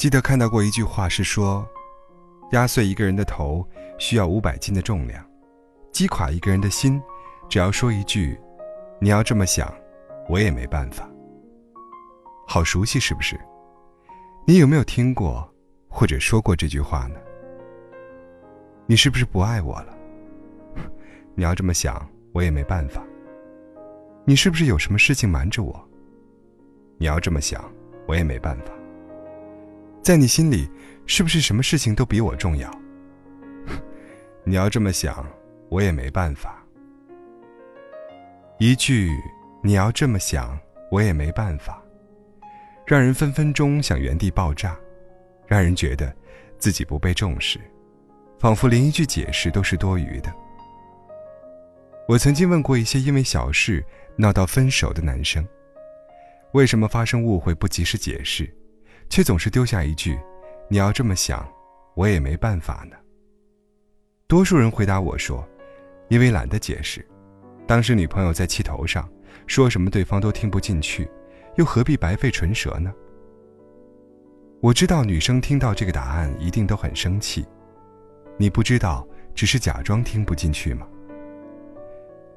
记得看到过一句话，是说，压碎一个人的头需要五百斤的重量，击垮一个人的心，只要说一句“你要这么想，我也没办法”。好熟悉，是不是？你有没有听过或者说过这句话呢？你是不是不爱我了？你要这么想，我也没办法。你是不是有什么事情瞒着我？你要这么想，我也没办法。在你心里，是不是什么事情都比我重要？你要这么想，我也没办法。一句“你要这么想，我也没办法”，让人分分钟想原地爆炸，让人觉得自己不被重视，仿佛连一句解释都是多余的。我曾经问过一些因为小事闹到分手的男生，为什么发生误会不及时解释？却总是丢下一句：“你要这么想，我也没办法呢。”多数人回答我说：“因为懒得解释，当时女朋友在气头上，说什么对方都听不进去，又何必白费唇舌呢？”我知道女生听到这个答案一定都很生气，你不知道只是假装听不进去吗？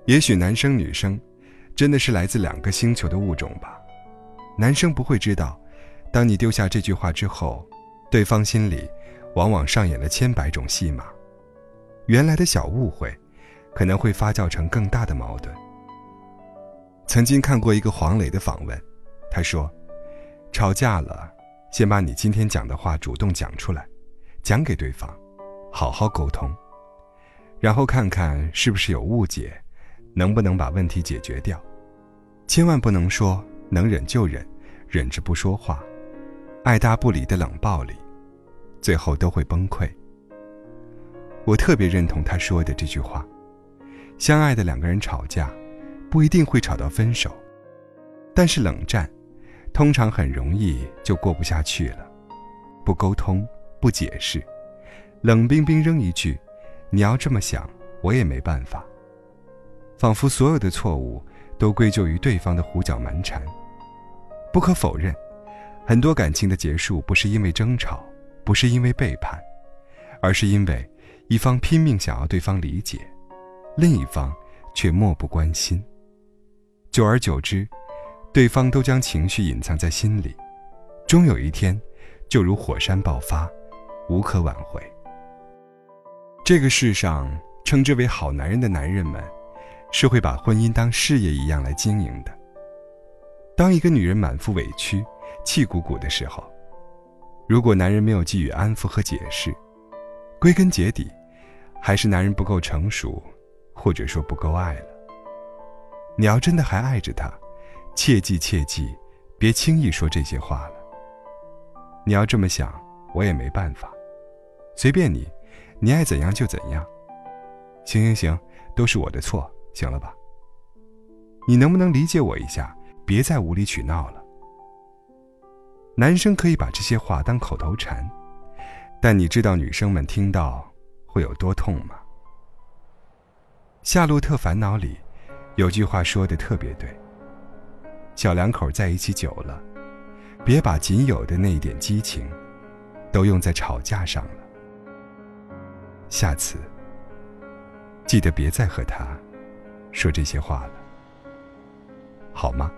也许男生女生真的是来自两个星球的物种吧，男生不会知道。当你丢下这句话之后，对方心里往往上演了千百种戏码。原来的小误会，可能会发酵成更大的矛盾。曾经看过一个黄磊的访问，他说：“吵架了，先把你今天讲的话主动讲出来，讲给对方，好好沟通，然后看看是不是有误解，能不能把问题解决掉。千万不能说能忍就忍，忍着不说话。”爱答不理的冷暴力，最后都会崩溃。我特别认同他说的这句话：相爱的两个人吵架，不一定会吵到分手，但是冷战，通常很容易就过不下去了。不沟通，不解释，冷冰冰扔一句：“你要这么想，我也没办法。”仿佛所有的错误都归咎于对方的胡搅蛮缠。不可否认。很多感情的结束不是因为争吵，不是因为背叛，而是因为一方拼命想要对方理解，另一方却漠不关心。久而久之，对方都将情绪隐藏在心里，终有一天，就如火山爆发，无可挽回。这个世上称之为好男人的男人们，是会把婚姻当事业一样来经营的。当一个女人满腹委屈，气鼓鼓的时候，如果男人没有给予安抚和解释，归根结底，还是男人不够成熟，或者说不够爱了。你要真的还爱着他，切记切记，别轻易说这些话了。你要这么想，我也没办法，随便你，你爱怎样就怎样。行行行，都是我的错，行了吧？你能不能理解我一下？别再无理取闹了。男生可以把这些话当口头禅，但你知道女生们听到会有多痛吗？《夏洛特烦恼》里有句话说的特别对：小两口在一起久了，别把仅有的那一点激情都用在吵架上了。下次记得别再和他说这些话了，好吗？